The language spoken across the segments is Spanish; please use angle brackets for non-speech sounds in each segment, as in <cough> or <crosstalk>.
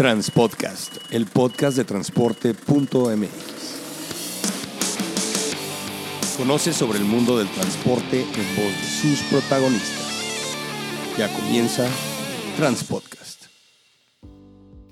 Transpodcast, el podcast de transporte.mx. Conoce sobre el mundo del transporte en voz de sus protagonistas. Ya comienza Transpodcast.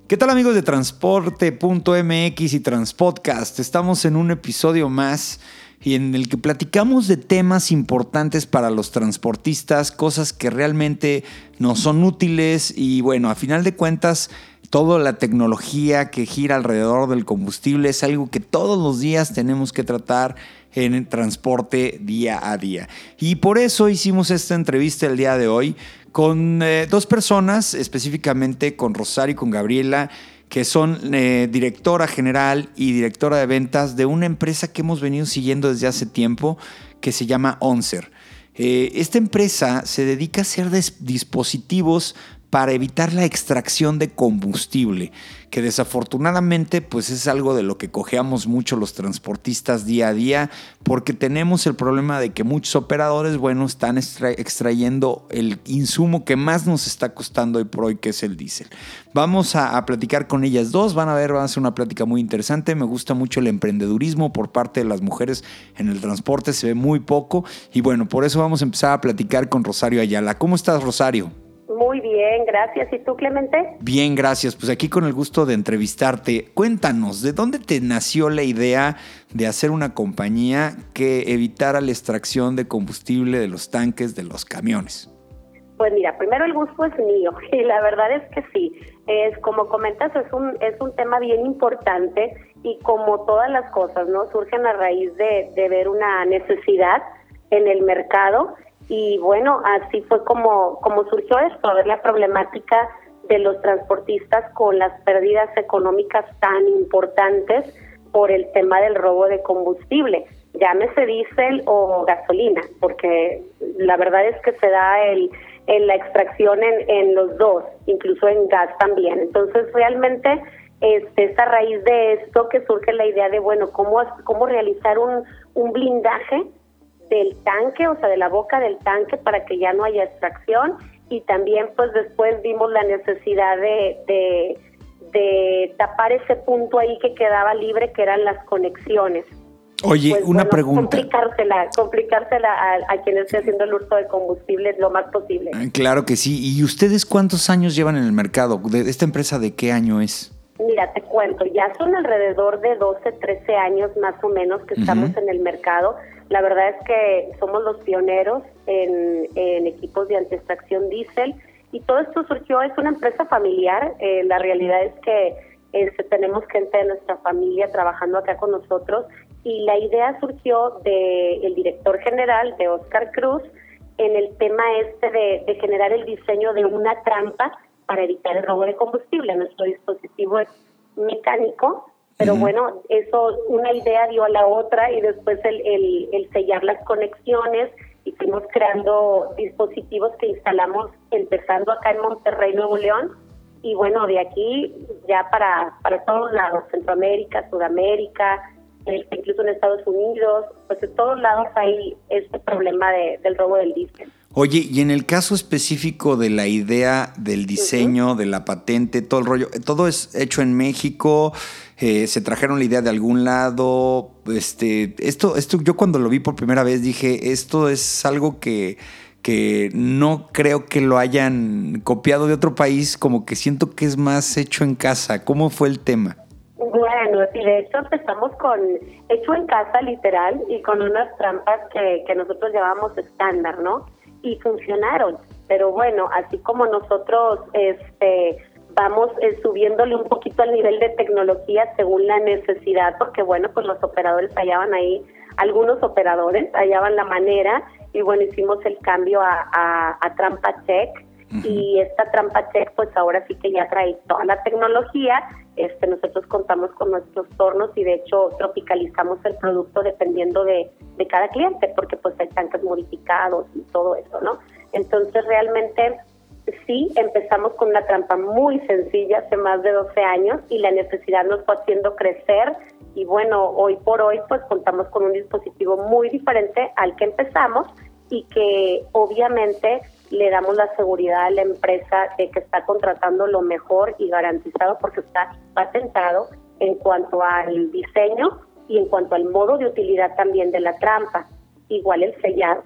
¿Qué tal amigos de transporte.mx y Transpodcast? Estamos en un episodio más y en el que platicamos de temas importantes para los transportistas, cosas que realmente nos son útiles y bueno, a final de cuentas toda la tecnología que gira alrededor del combustible es algo que todos los días tenemos que tratar en el transporte día a día. Y por eso hicimos esta entrevista el día de hoy con eh, dos personas, específicamente con Rosario y con Gabriela, que son eh, directora general y directora de ventas de una empresa que hemos venido siguiendo desde hace tiempo, que se llama Oncer. Eh, esta empresa se dedica a hacer dispositivos para evitar la extracción de combustible, que desafortunadamente pues es algo de lo que cojeamos mucho los transportistas día a día, porque tenemos el problema de que muchos operadores, bueno, están extrayendo el insumo que más nos está costando hoy por hoy, que es el diésel. Vamos a, a, platicar con ellas dos, van a ver, va a ser una plática muy interesante, me gusta mucho el emprendedurismo por parte de las mujeres en el transporte, se ve muy poco, y bueno, por eso vamos a empezar a platicar con Rosario Ayala. ¿Cómo estás, Rosario? Muy bien, gracias. ¿Y tú, Clemente? Bien, gracias. Pues aquí con el gusto de entrevistarte. Cuéntanos, ¿de dónde te nació la idea de hacer una compañía que evitara la extracción de combustible de los tanques de los camiones? Pues mira, primero el gusto es mío <laughs> y la verdad es que sí. Es como comentas, es un es un tema bien importante y como todas las cosas, ¿no? Surgen a raíz de, de ver una necesidad en el mercado y bueno, así fue como, como surgió esto, ver la problemática de los transportistas con las pérdidas económicas tan importantes por el tema del robo de combustible, llámese diésel o gasolina, porque la verdad es que se da el, en la extracción en, en los dos, incluso en gas también. Entonces, realmente este, es a raíz de esto que surge la idea de, bueno, cómo, cómo realizar un, un blindaje del tanque, o sea, de la boca del tanque para que ya no haya extracción y también pues después vimos la necesidad de, de, tapar ese punto ahí que quedaba libre, que eran las conexiones. Oye, pues, una pregunta. Complicársela, complicársela a, a, quien esté haciendo el uso de combustible lo más posible. Ah, claro que sí. ¿Y ustedes cuántos años llevan en el mercado? ¿De esta empresa de qué año es? Mira, te cuento, ya son alrededor de 12, 13 años más o menos que estamos en el mercado. La verdad es que somos los pioneros en, equipos de antiextracción diésel y todo esto surgió, es una empresa familiar. Eh, la realidad es que este, tenemos gente de nuestra familia trabajando acá con nosotros y la idea surgió del el director general de Oscar Cruz en el tema este de, de generar el diseño de una trampa para evitar el robo de combustible. Nuestro dispositivo es mecánico pero bueno, eso, una idea dio a la otra y después el, el, el sellar las conexiones y fuimos creando dispositivos que instalamos empezando acá en Monterrey, Nuevo León. Y bueno, de aquí ya para, para todos lados, Centroamérica, Sudamérica, este, incluso en Estados Unidos, pues en todos lados hay este problema de, del robo del diésel. Oye, y en el caso específico de la idea del diseño, de la patente, todo el rollo, todo es hecho en México, eh, se trajeron la idea de algún lado, este, esto, esto, yo cuando lo vi por primera vez dije, esto es algo que, que no creo que lo hayan copiado de otro país, como que siento que es más hecho en casa. ¿Cómo fue el tema? Bueno, sí, de hecho empezamos con hecho en casa literal y con unas trampas que, que nosotros llamamos estándar, ¿no? Y funcionaron. Pero bueno, así como nosotros este vamos eh, subiéndole un poquito al nivel de tecnología según la necesidad, porque bueno, pues los operadores hallaban ahí, algunos operadores hallaban la manera y bueno, hicimos el cambio a, a, Trampa Check y esta Trampa Check pues ahora sí que ya trae toda la tecnología, este nosotros contamos con nuestros tornos y de hecho tropicalizamos el producto dependiendo de, de cada cliente, porque pues hay tanques modificados y todo eso, ¿no? Entonces realmente sí empezamos con una trampa muy sencilla hace más de 12 años y la necesidad nos fue haciendo crecer y bueno, hoy por hoy pues contamos con un dispositivo muy diferente al que empezamos y que obviamente le damos la seguridad a la empresa de que está contratando lo mejor y garantizado porque está patentado en cuanto al diseño y en cuanto al modo de utilidad también de la trampa, igual el sellado.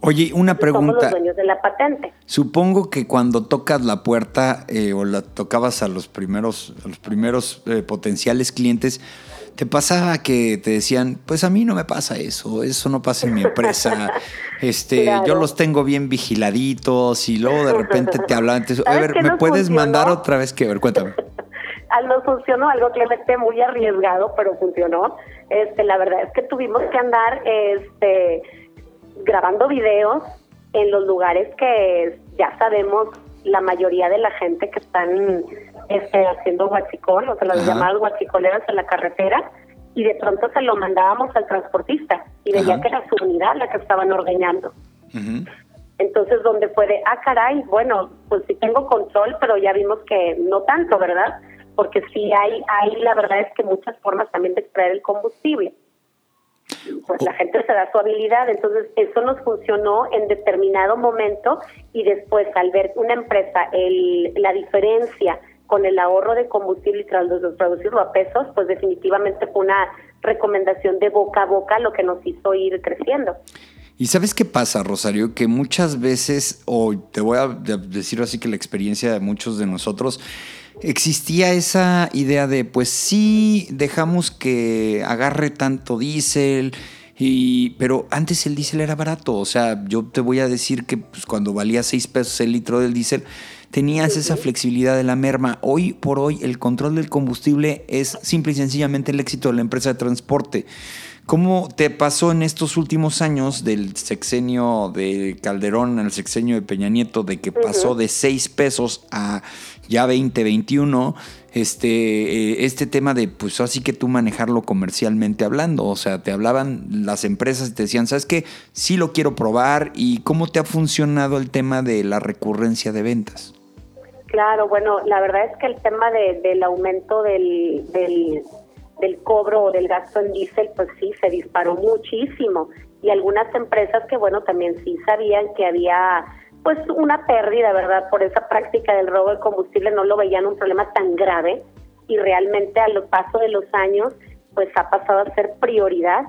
Oye, una pregunta. Somos los dueños de la patente. Supongo que cuando tocas la puerta eh, o la tocabas a los primeros, a los primeros eh, potenciales clientes, ¿te pasaba que te decían, pues a mí no me pasa eso, eso no pasa en mi empresa, <laughs> este, yo los tengo bien vigiladitos y luego de repente te hablaban, a ver, ¿me puedes mandar otra vez que ver? Cuéntame. <laughs> Nos funcionó algo Clemente muy arriesgado, pero funcionó. Este, la verdad es que tuvimos que andar, este grabando videos en los lugares que ya sabemos la mayoría de la gente que están este, haciendo guachicol, o sea, las llamadas guachicoleras en la carretera, y de pronto se lo mandábamos al transportista y veía que era su unidad la que estaban ordeñando. Entonces, donde puede, ah, caray, bueno, pues sí tengo control, pero ya vimos que no tanto, ¿verdad? Porque sí hay, hay la verdad es que muchas formas también de extraer el combustible pues la gente se da su habilidad. Entonces, eso nos funcionó en determinado momento y después al ver una empresa el, la diferencia con el ahorro de combustible y traducirlo a pesos, pues definitivamente fue una recomendación de boca a boca lo que nos hizo ir creciendo. Y sabes qué pasa, Rosario, que muchas veces, o te voy a decir así que la experiencia de muchos de nosotros, existía esa idea de, pues sí, dejamos que agarre tanto diésel, y, pero antes el diésel era barato, o sea, yo te voy a decir que pues, cuando valía 6 pesos el litro del diésel, tenías esa flexibilidad de la merma. Hoy por hoy el control del combustible es simple y sencillamente el éxito de la empresa de transporte. ¿Cómo te pasó en estos últimos años del sexenio de Calderón al sexenio de Peña Nieto, de que pasó de 6 pesos a ya 2021, este, eh, este tema de, pues así que tú manejarlo comercialmente hablando, o sea, te hablaban las empresas y te decían, ¿sabes qué? Sí lo quiero probar y cómo te ha funcionado el tema de la recurrencia de ventas. Claro, bueno, la verdad es que el tema del aumento del, del, del cobro o del gasto en diésel, pues sí, se disparó muchísimo. Y algunas empresas que, bueno, también sí sabían que había pues una pérdida, ¿verdad? Por esa práctica del robo de combustible no lo veían un problema tan grave y realmente a lo paso de los años pues ha pasado a ser prioridad.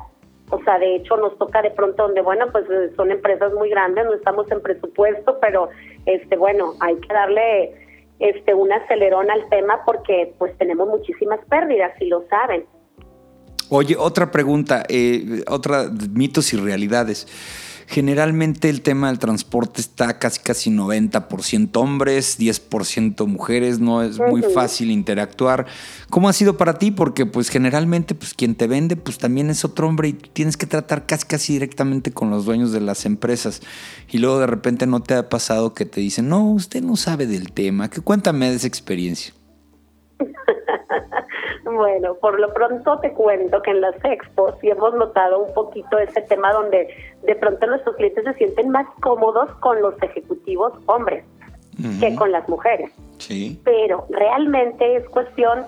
O sea, de hecho nos toca de pronto donde, bueno, pues son empresas muy grandes, no estamos en presupuesto, pero este bueno, hay que darle este un acelerón al tema porque pues tenemos muchísimas pérdidas y lo saben. Oye, otra pregunta, eh, otra mitos y realidades. Generalmente el tema del transporte está casi casi 90% hombres, 10% mujeres, no es muy fácil interactuar. ¿Cómo ha sido para ti? Porque pues generalmente pues quien te vende pues también es otro hombre y tienes que tratar casi casi directamente con los dueños de las empresas. Y luego de repente no te ha pasado que te dicen, no, usted no sabe del tema. ¿Qué cuéntame de esa experiencia? <laughs> Bueno, por lo pronto te cuento que en las expos sí hemos notado un poquito ese tema donde de pronto nuestros clientes se sienten más cómodos con los ejecutivos hombres que con las mujeres. Sí. Pero realmente es cuestión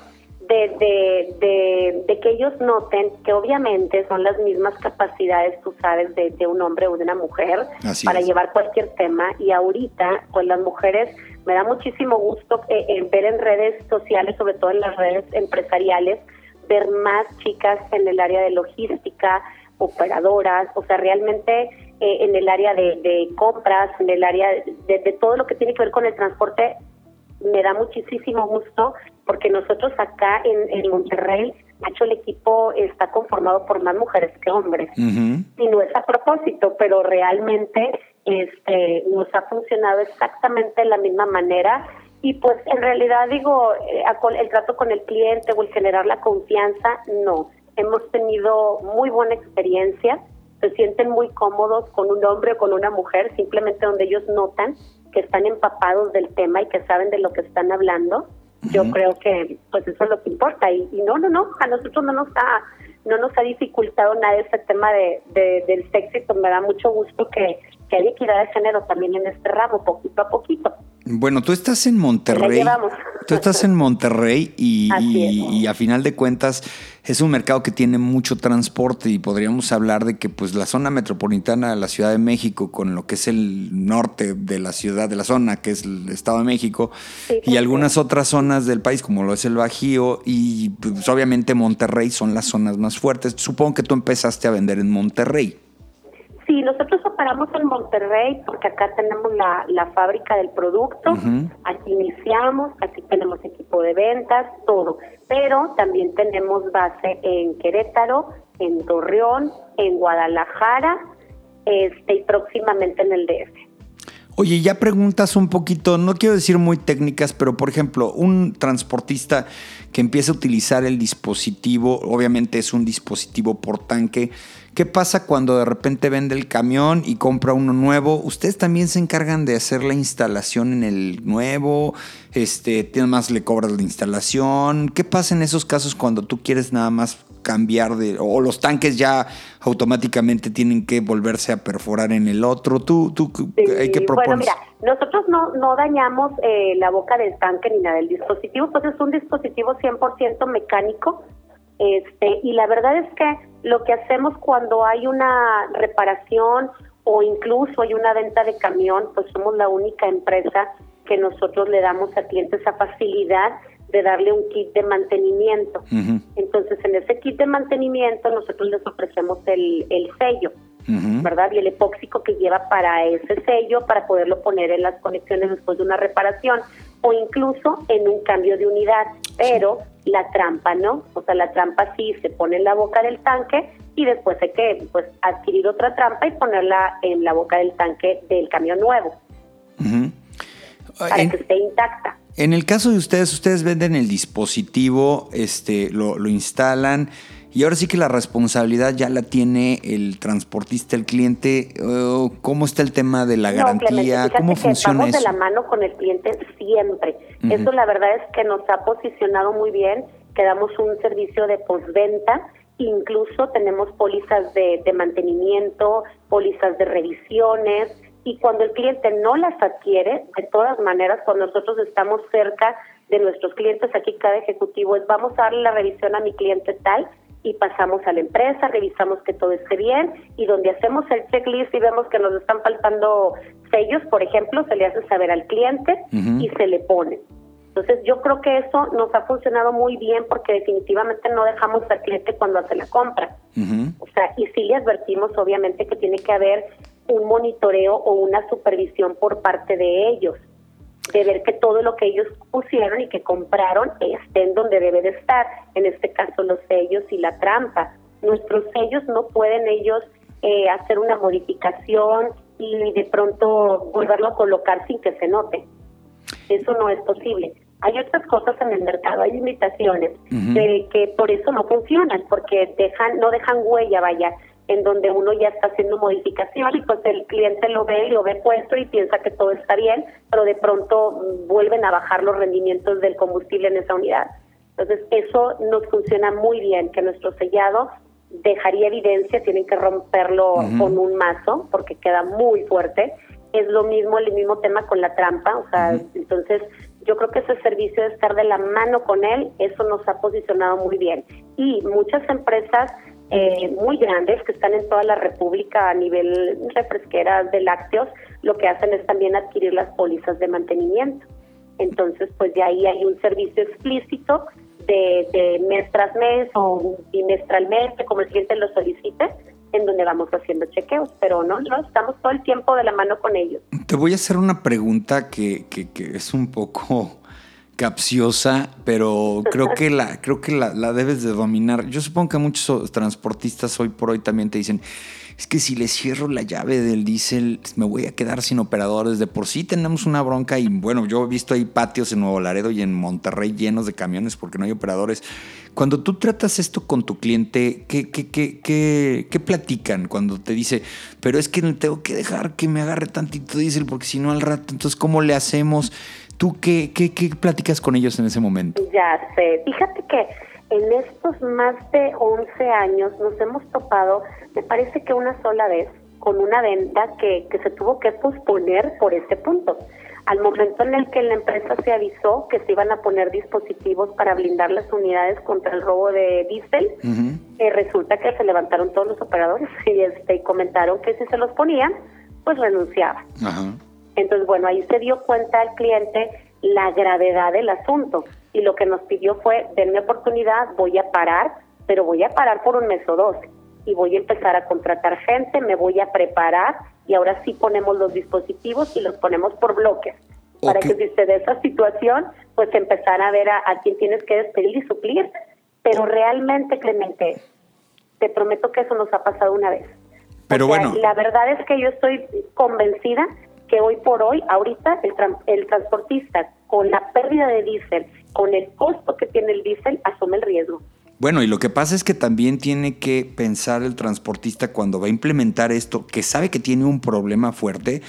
de, de, de, que ellos noten que obviamente son las mismas capacidades, tú sabes, de, de un hombre o de una mujer para llevar cualquier tema. Y ahorita pues las mujeres me da muchísimo gusto eh, ver en redes sociales, sobre todo en las redes empresariales, ver más chicas en el área de logística, operadoras, o sea, realmente eh, en el área de, compras, en el área de, todo lo que tiene que ver con el transporte, me da muchísimo gusto porque nosotros acá en, Monterrey, hecho el equipo está conformado por más mujeres que hombres. Y no es a propósito, pero realmente este, nos ha funcionado exactamente de la misma manera y pues en realidad digo, eh, el trato con el cliente o el generar la confianza, no. Hemos tenido muy buena experiencia, se sienten muy cómodos con un hombre o con una mujer, simplemente donde ellos notan que están empapados del tema y que saben de lo que están hablando. Yo creo que pues eso es lo que importa y, y no, no, no, a nosotros no nos ha no nos ha dificultado nada este tema de, del sexo y pues me da mucho gusto que, que haya equidad de género también en este ramo, poquito a poquito. Bueno, tú estás en Monterrey. Tú estás en Monterrey y, y, a final de cuentas es un mercado que tiene mucho transporte y podríamos hablar de que pues la zona metropolitana de la Ciudad de México con lo que es el norte de la ciudad, de la zona que es el Estado de México y algunas otras zonas del país como lo es el Bajío y pues obviamente Monterrey son las zonas más fuertes. Supongo que tú empezaste a vender en Monterrey. Sí, nosotros operamos en Monterrey porque acá tenemos la, la fábrica del producto, aquí iniciamos, aquí tenemos equipo de ventas, todo, pero también tenemos base en Querétaro, en Torreón, en Guadalajara este, y próximamente en el DF. Oye, ya preguntas un poquito, no quiero decir muy técnicas, pero por ejemplo, un transportista que empieza a utilizar el dispositivo, obviamente es un dispositivo por tanque, ¿Qué pasa cuando de repente vende el camión y compra uno nuevo? ¿Ustedes también se encargan de hacer la instalación en el nuevo? Este, más le cobras la instalación? ¿Qué pasa en esos casos cuando tú quieres nada más cambiar de o los tanques ya automáticamente tienen que volverse a perforar en el otro? ¿Tú, tú hay que proponer? Bueno, mira, nosotros no, no dañamos eh, la boca del tanque ni nada del dispositivo, pues es un dispositivo 100% mecánico este, y la verdad es que lo que hacemos cuando hay una reparación o incluso hay una venta de camión, pues somos la única empresa que nosotros le damos a clientes esa facilidad de darle un kit de mantenimiento. Entonces, en ese kit de mantenimiento nosotros les ofrecemos el, el sello, ¿verdad? Y el epóxico que lleva para ese sello para poderlo poner en las conexiones después de una reparación o incluso en un cambio de unidad. Pero la trampa no, o sea, la trampa sí se pone en la boca del tanque y después hay que pues adquirir otra trampa y ponerla en la boca del tanque del camión nuevo para que esté intacta. En el caso de ustedes, ustedes venden el dispositivo, este, lo, lo instalan y ahora sí que la responsabilidad ya la tiene el transportista, el cliente. ¿Cómo está el tema de la garantía? ¿Cómo funciona que eso? de la mano con el cliente siempre. Eso la verdad es que nos ha posicionado muy bien, que damos un servicio de postventa, incluso tenemos pólizas de, de mantenimiento, pólizas de revisiones, y cuando el cliente no las adquiere, de todas maneras, cuando nosotros estamos cerca de nuestros clientes, aquí cada ejecutivo es vamos a darle la revisión a mi cliente tal y pasamos a la empresa, revisamos que todo esté bien y donde hacemos el checklist y vemos que nos están faltando sellos, por ejemplo, se le hace saber al cliente y se le pone. Entonces yo creo que eso nos ha funcionado muy bien porque definitivamente no dejamos al cliente cuando hace la compra. O sea, y sí le advertimos obviamente que tiene que haber un monitoreo o una supervisión por parte de ellos de ver que todo lo que ellos pusieron y que compraron estén donde debe de estar, en este caso los sellos y la trampa. Nuestros sellos no pueden ellos eh, hacer una modificación y de pronto volverlo a colocar sin que se note. Eso no es posible. Hay otras cosas en el mercado, hay limitaciones de que por eso no funcionan, porque dejan no dejan huella, vaya en donde uno ya está haciendo modificación y pues el cliente lo ve y lo ve puesto y piensa que todo está bien, pero de pronto vuelven a bajar los rendimientos del combustible en esa unidad. Entonces eso nos funciona muy bien, que nuestro sellado dejaría evidencia, tienen que romperlo con un mazo porque queda muy fuerte. Es lo mismo, el mismo tema con la trampa, o sea, entonces yo creo que ese servicio de estar de la mano con él, eso nos ha posicionado muy bien. Y muchas empresas eh, muy grandes que están en toda la República a nivel refresqueras de lácteos, lo que hacen es también adquirir las pólizas de mantenimiento. Entonces, pues de ahí hay un servicio explícito de, mes tras mes o bimestralmente, como el cliente lo solicite, en donde vamos haciendo chequeos, pero no, no, estamos todo el tiempo de la mano con ellos. Te voy a hacer una pregunta que, que, que es un poco capciosa, pero creo que la, <laughs> creo que la, la, debes de dominar. Yo supongo que muchos transportistas hoy por hoy también te dicen, es que si le cierro la llave del diésel, me voy a quedar sin operadores. De por sí tenemos una bronca y bueno, yo he visto ahí patios en Nuevo Laredo y en Monterrey llenos de camiones porque no hay operadores. Cuando tú tratas esto con tu cliente, ¿qué, qué, qué, qué, qué platican? Cuando te dice, pero es que tengo que dejar que me agarre tantito diésel porque si no al rato, entonces ¿cómo le hacemos? ¿Tú qué, qué, qué platicas con ellos en ese momento? Ya sé, fíjate que en estos más de 11 años nos hemos topado, me parece que una sola vez, con una venta que, que se tuvo que posponer por este punto. Al momento en el que la empresa se avisó que se iban a poner dispositivos para blindar las unidades contra el robo de diésel, eh, resulta que se levantaron todos los operadores y este, comentaron que si se los ponían, pues renunciaba. Entonces, bueno, ahí se dio cuenta el cliente la gravedad del asunto y lo que nos pidió fue, denme oportunidad, voy a parar, pero voy a parar por un mes o dos y voy a empezar a contratar gente, me voy a preparar y ahora sí ponemos los dispositivos y los ponemos por bloques. Para que si se dé esa situación, pues empezar a ver a, quién tienes que despedir y suplir. Pero realmente, Clemente, te prometo que eso nos ha pasado una vez. Pero bueno. La verdad es que yo estoy convencida que hoy por hoy, ahorita, el, el transportista, con la pérdida de diésel, con el costo que tiene el diésel, asume el riesgo. Bueno, y lo que pasa es que también tiene que pensar el transportista cuando va a implementar esto, que sabe que tiene un problema fuerte,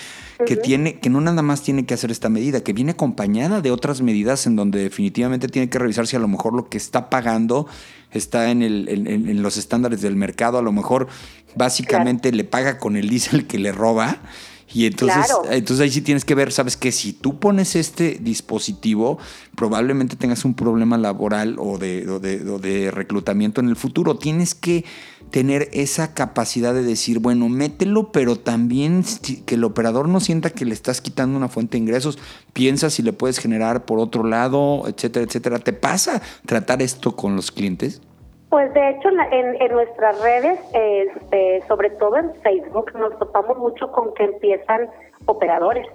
que tiene, que no nada más tiene que hacer esta medida, que viene acompañada de otras medidas en donde definitivamente tiene que revisar si a lo mejor lo que está pagando está en, el, en, los estándares del mercado, a lo mejor básicamente le paga con el diésel que le roba y entonces, entonces ahí sí tienes que ver, sabes que si tú pones este dispositivo, probablemente tengas un problema laboral o de, de, reclutamiento en el futuro. Tienes que tener esa capacidad de decir, bueno, mételo, pero también que el operador no sienta que le estás quitando una fuente de ingresos. Piensa si le puedes generar por otro lado, etcétera, etcétera. ¿Te pasa tratar esto con los clientes? Pues de hecho en, en nuestras redes, este, sobre todo en Facebook, nos topamos mucho con que empiezan operadores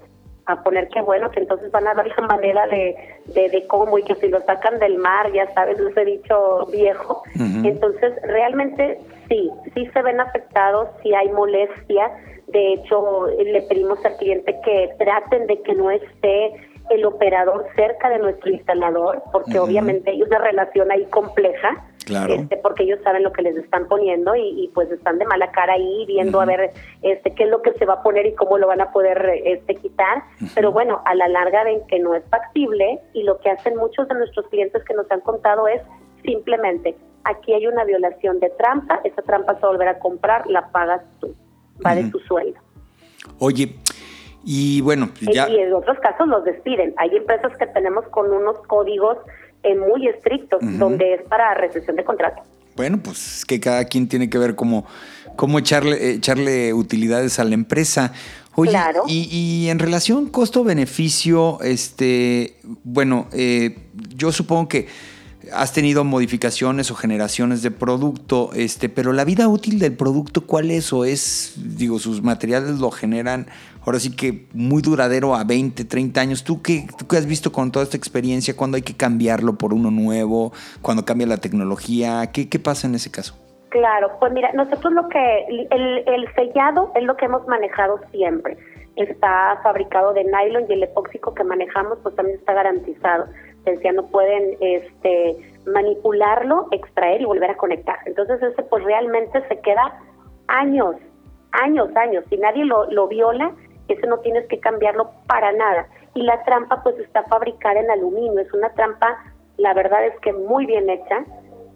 a poner que bueno, que entonces van a dar la manera de, de, cómo y que si lo sacan del mar, ya sabes, ese dicho viejo. Entonces realmente sí, sí se ven afectados, sí hay molestia. De hecho, le pedimos al cliente que traten de que no esté el operador cerca de nuestro instalador, porque obviamente hay una relación ahí compleja Claro. Este, porque ellos saben lo que les están poniendo y, pues están de mala cara ahí viendo a ver este qué es lo que se va a poner y cómo lo van a poder este quitar. Pero bueno, a la larga ven que no es factible y lo que hacen muchos de nuestros clientes que nos han contado es simplemente aquí hay una violación de trampa, esa trampa se va a volver a comprar, la pagas tú, va de tu sueldo. Oye, y bueno, ya... Y en otros casos los despiden. Hay empresas que tenemos con unos códigos muy estrictos, donde es para recesión de contrato. Bueno, pues es que cada quien tiene que ver cómo, cómo echarle, echarle utilidades a la empresa. Oye, claro. y, en relación costo-beneficio, este, bueno, eh, yo supongo que has tenido modificaciones o generaciones de producto, este, pero la vida útil del producto, ¿cuál es? ¿O es, digo, sus materiales lo generan ahora sí que muy duradero a 20, 30 años? ¿Tú qué, tú qué has visto con toda esta experiencia? ¿Cuándo hay que cambiarlo por uno nuevo? ¿Cuándo cambia la tecnología? ¿Qué, qué pasa en ese caso? Claro, pues mira, nosotros lo que, el, el sellado es lo que hemos manejado siempre. Está fabricado de nylon y el epóxico que manejamos pues también está garantizado no pueden este, manipularlo, extraer y volver a conectar. Entonces ese pues realmente se queda años, años, años. Si nadie lo, lo viola, ese no tienes que cambiarlo para nada. Y la trampa pues está fabricada en aluminio, es una trampa, la verdad es que muy bien hecha,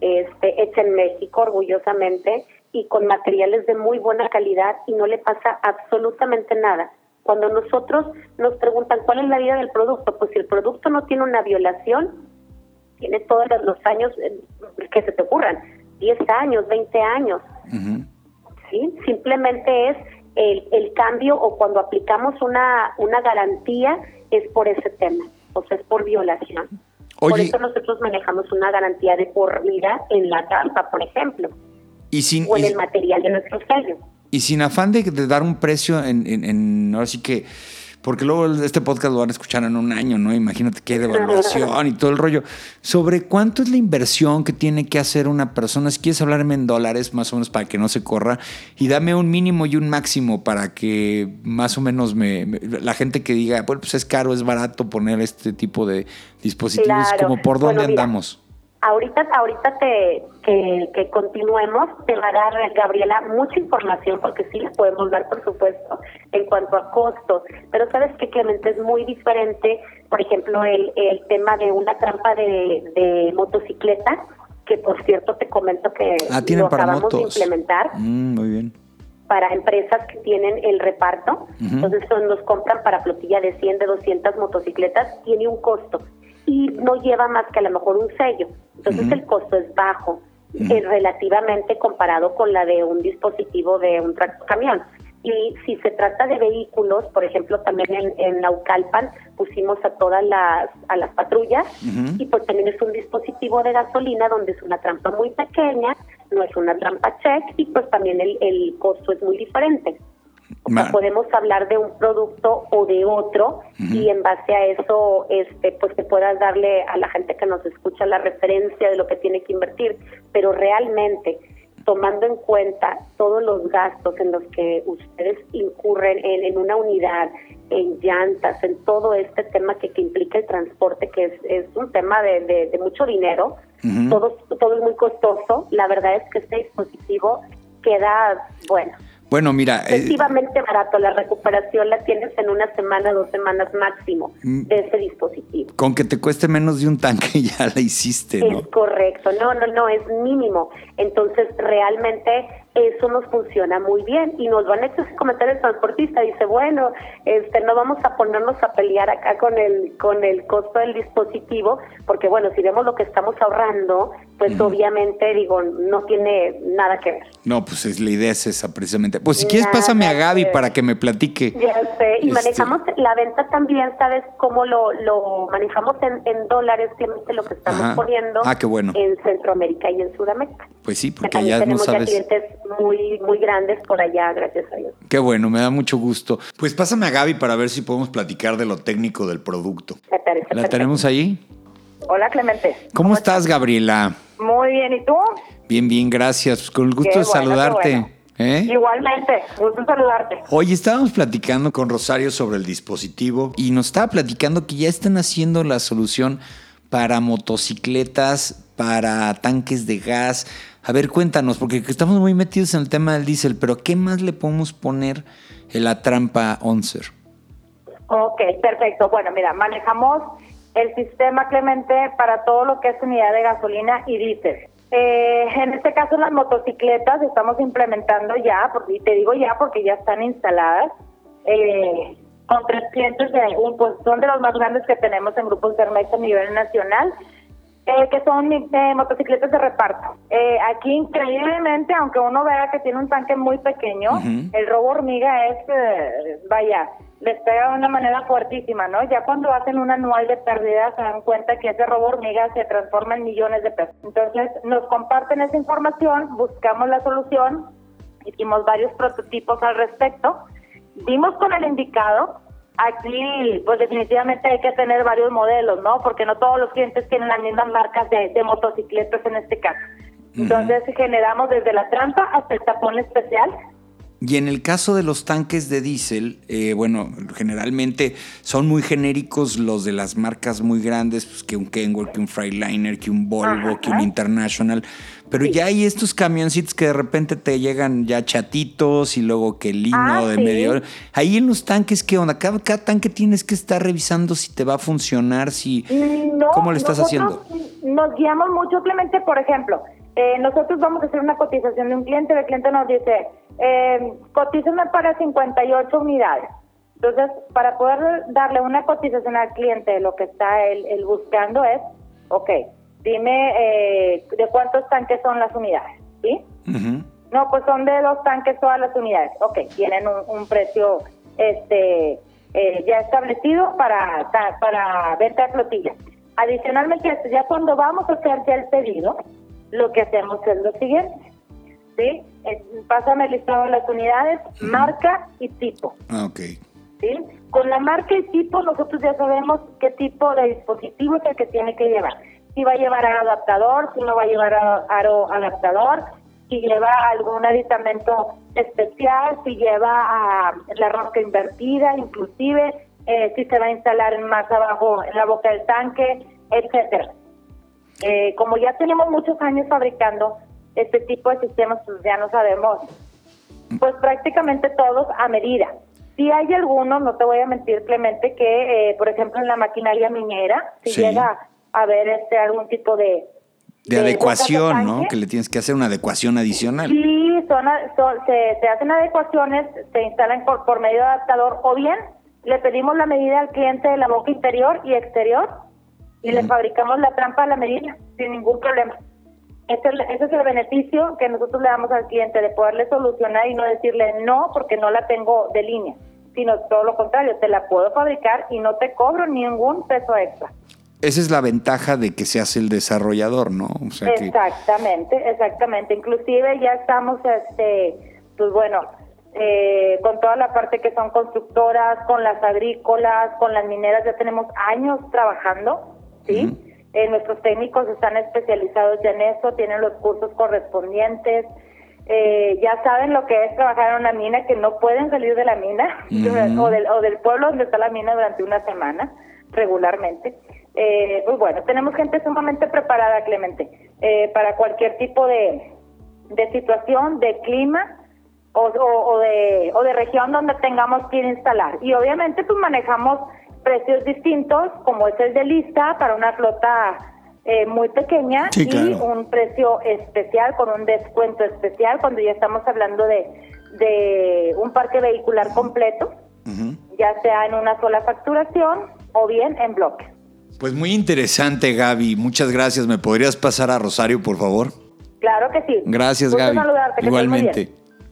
este, hecha en México orgullosamente y con materiales de muy buena calidad y no le pasa absolutamente nada. Cuando nosotros nos preguntan cuál es la vida del producto, pues si el producto no tiene una violación, tiene todos los años eh, que se te ocurran, 10 años, 20 años. ¿sí? Simplemente es el, el, cambio o cuando aplicamos una, una garantía es por ese tema, o sea, es por violación. por eso nosotros manejamos una garantía de por vida en la trampa, por ejemplo, y sin, o en el material de nuestro sello. Y sin afán de, dar un precio en, en, ahora sí que, porque luego este podcast lo van a escuchar en un año, ¿no? Imagínate hay devaluación y todo el rollo. Sobre cuánto es la inversión que tiene que hacer una persona, si quieres hablarme en dólares, más o menos para que no se corra, y dame un mínimo y un máximo para que más o menos me, la gente que diga, bueno, pues es caro, es barato poner este tipo de dispositivos, como por dónde andamos. Ahorita, ahorita te, que, continuemos, te va a dar, Gabriela, mucha información, porque sí la podemos dar, por supuesto, en cuanto a costos. Pero sabes que, Clemente, es muy diferente, por ejemplo, el, el tema de una trampa de, de motocicleta, que por cierto te comento que ah, lo acabamos de implementar. Mm, muy bien. para empresas que tienen el reparto. Entonces son, nos compran para flotilla de 100, de 200 motocicletas, tiene un costo y no lleva más que a lo mejor un sello. Entonces el costo es bajo, eh, relativamente comparado con la de un dispositivo de un camión. Y si se trata de vehículos, por ejemplo, también en, en Naucalpan pusimos a todas las, a las patrullas y pues también es un dispositivo de gasolina donde es una trampa muy pequeña, no es una trampa check y pues también el, el costo es muy diferente. O sea, podemos hablar de un producto o de otro y en base a eso, este, pues que puedas darle a la gente que nos escucha la referencia de lo que tiene que invertir, pero realmente tomando en cuenta todos los gastos en los que ustedes incurren en, una unidad, en llantas, en todo este tema que, implica el transporte, que es, es un tema de, de, mucho dinero, todo, todo es muy costoso, la verdad es que este dispositivo queda, bueno, bueno, mira. Eh, Efectivamente barato. La recuperación la tienes en una semana, dos semanas máximo mm. de ese dispositivo. Con que te cueste menos de un tanque <laughs> ya la hiciste, ¿no? Es correcto. No, no, no, es mínimo. Entonces, realmente eso nos funciona muy bien. Y nos van a hecho ese comentario el transportista. Dice bueno este no vamos a ponernos a pelear acá con el con el costo del dispositivo porque bueno si vemos lo que estamos ahorrando pues obviamente digo no tiene nada que ver no pues es la idea es esa precisamente. Pues si quieres pásame a Gaby para que me platique. Ya sé. Y este manejamos la venta también sabes cómo lo, lo manejamos en, en dólares simplemente lo que estamos poniendo ah, qué bueno. en Centroamérica y en Sudamérica pues sí porque ya no sabes clientes muy, muy grandes por allá, gracias a Dios. Qué bueno, me da mucho gusto. Pues pásame a Gaby para ver si podemos platicar de lo técnico del producto. ¿La tenemos ahí? Hola, Clemente. ¿Cómo, estás, Gabriela? Muy bien, ¿y tú? Bien, bien, gracias. Con el gusto de saludarte. ¿Eh? Igualmente, gusto saludarte. Hoy estábamos platicando con Rosario sobre el dispositivo y nos estaba platicando que ya están haciendo la solución para motocicletas, para tanques de gas, a ver, cuéntanos, porque estamos muy metidos en el tema del diésel, pero ¿qué más le podemos poner en la trampa Oncer? Ok, perfecto. Bueno, mira, manejamos el sistema Clemente para todo lo que es unidad de gasolina y diésel. Eh, en este caso las motocicletas estamos implementando ya, y te digo ya porque ya están instaladas, eh, con tres clientes de pues son de los más grandes que tenemos en grupos de a nivel nacional eh, que son eh, motocicletas de reparto. Eh, aquí increíblemente, aunque uno vea que tiene un tanque muy pequeño, el robo hormiga es, vaya, les pega de una manera fuertísima, ¿no? Ya cuando hacen un anual de pérdidas se dan cuenta que ese robo hormiga se transforma en millones de pesos. Entonces nos comparten esa información, buscamos la solución, hicimos varios prototipos al respecto, dimos con el indicado, Aquí, pues definitivamente hay que tener varios modelos, ¿no? Porque no todos los clientes tienen las mismas marcas de, motocicletas en este caso. Entonces generamos desde la trampa hasta el tapón especial y en el caso de los tanques de diésel, eh, bueno, generalmente son muy genéricos los de las marcas muy grandes, pues que un Kenworth, que un Freightliner, que un Volvo, que un International. Pero ya hay estos camioncitos que de repente te llegan ya chatitos y luego que lino ah, de medio. Ahí en los tanques, ¿qué onda? Cada, tanque tienes que estar revisando si te va a funcionar, si... ¿Cómo lo estás haciendo? Nos guiamos mucho, Clemente, por ejemplo, eh, nosotros vamos a hacer una cotización de un cliente, el cliente nos dice, eh, cotízame para 58 unidades. Entonces, para poder darle una cotización al cliente lo que está él, buscando es, ok, dime eh, de cuántos tanques son las unidades, ¿sí? No, pues son de dos tanques todas las unidades. Ok, tienen un, precio este eh, ya establecido para, para venta de flotilla. Adicionalmente, ya cuando vamos a hacer ya el pedido, lo que hacemos es lo siguiente. ¿sí? Pásame el listado de las unidades, marca y tipo. Ah, ok. ¿sí? Con la marca y tipo nosotros ya sabemos qué tipo de dispositivo es el que tiene que llevar. Si va a llevar aro adaptador, si no va a llevar aro adaptador, si lleva algún aditamento especial, si lleva la rosca invertida, inclusive eh, si se va a instalar más abajo en la boca del tanque, etcétera. Eh, como ya tenemos muchos años fabricando este tipo de sistemas, pues ya no sabemos, pues prácticamente todos a medida. Si hay algunos, no te voy a mentir Clemente, que eh, por ejemplo en la maquinaria minera, si llega a haber este algún tipo de, de adecuación, ¿no? Que le tienes que hacer una adecuación adicional. Sí, son, se, se, hacen adecuaciones, se instalan por, por medio de adaptador o bien le pedimos la medida al cliente de la boca interior y exterior y le fabricamos la trampa a la medida sin ningún problema. Ese, ese, es el beneficio que nosotros le damos al cliente de poderle solucionar y no decirle no porque no la tengo de línea, sino todo lo contrario, te la puedo fabricar y no te cobro ningún peso extra. Esa es la ventaja de que se hace el desarrollador, ¿no? exactamente, exactamente. Inclusive ya estamos, este, pues bueno, eh, con toda la parte que son constructoras, con las agrícolas, con las mineras, ya tenemos años trabajando, ¿sí? Eh, nuestros técnicos están especializados ya en eso, tienen los cursos correspondientes, eh, ya saben lo que es trabajar en una mina, que no pueden salir de la mina <laughs> o, del, o del pueblo donde está la mina durante una semana regularmente. Eh, pues bueno, tenemos gente sumamente preparada, Clemente, eh, para cualquier tipo de, de situación, de clima o, o, de, o de región donde tengamos que instalar. Y obviamente pues manejamos precios distintos, como es el de lista para una flota eh, muy pequeña y un precio especial con un descuento especial cuando ya estamos hablando de, de un parque vehicular completo, ya sea en una sola facturación o bien en bloques. Pues muy interesante, Gaby. Muchas gracias. ¿Me podrías pasar a Rosario, por favor? Claro que sí. Gracias, Gaby. Igualmente.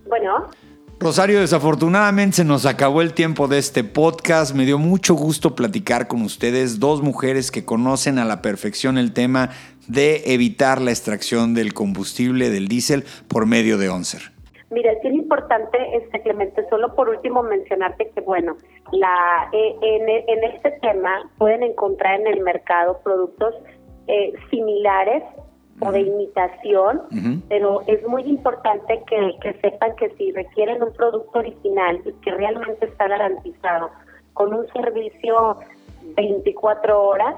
Bueno. Rosario, desafortunadamente se nos acabó el tiempo de este podcast. Me dio mucho gusto platicar con ustedes, dos mujeres que conocen a la perfección el tema de evitar la extracción del combustible del diésel por medio de ONCER. Mira, es bien importante, este Clemente, solo por último mencionarte que, bueno, la eh, en, este tema pueden encontrar en el mercado productos eh, similares o de imitación, pero es muy importante que, que sepan que si requieren un producto original y que realmente está garantizado con un servicio 24 horas,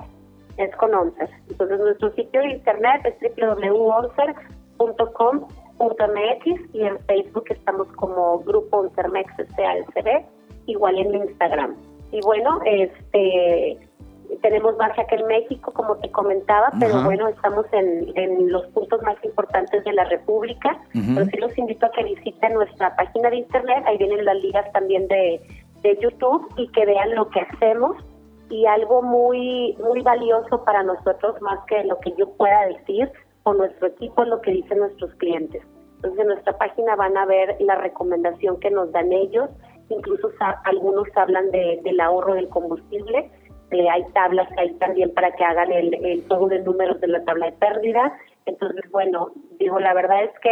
es con ONCER. Entonces, nuestro sitio de internet es www.oncer.com .mx y en Facebook estamos como Grupo Untermex SALCB, igual en Instagram. Y bueno, este tenemos base acá en México, como te comentaba, pero bueno, estamos en, en, los puntos más importantes de la República. Pero sí los invito a que visiten nuestra página de internet, ahí vienen las ligas también de, de YouTube y que vean lo que hacemos. Y algo muy muy valioso para nosotros más que lo que yo pueda decir nuestro equipo lo que dicen nuestros clientes. Entonces en nuestra página van a ver la recomendación que nos dan ellos, incluso algunos hablan de, del ahorro del combustible, eh, hay tablas ahí también para que hagan el, el todo de números de la tabla de pérdida. Entonces, bueno, digo, la verdad es que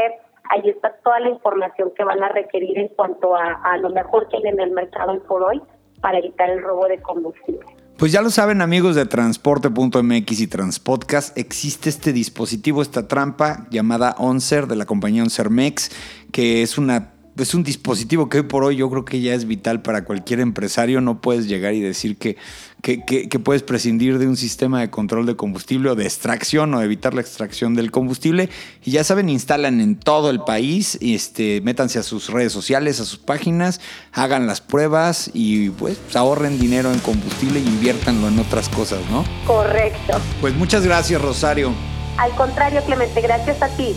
ahí está toda la información que van a requerir en cuanto a, a lo mejor que hay en el mercado hoy por hoy para evitar el robo de combustible. Pues ya lo saben amigos de transporte.mx y Transpodcast, existe este dispositivo, esta trampa llamada Oncer de la compañía Oncermex, que es una es un dispositivo que hoy por hoy yo creo que ya es vital para cualquier empresario. No puedes llegar y decir que, que, puedes prescindir de un sistema de control de combustible o de extracción o evitar la extracción del combustible. Y ya saben, instalan en todo el país, este, métanse a sus redes sociales, a sus páginas, hagan las pruebas y pues ahorren dinero en combustible e inviértanlo en otras cosas, ¿no? Correcto. Pues muchas gracias, Rosario. Al contrario, Clemente, gracias a ti.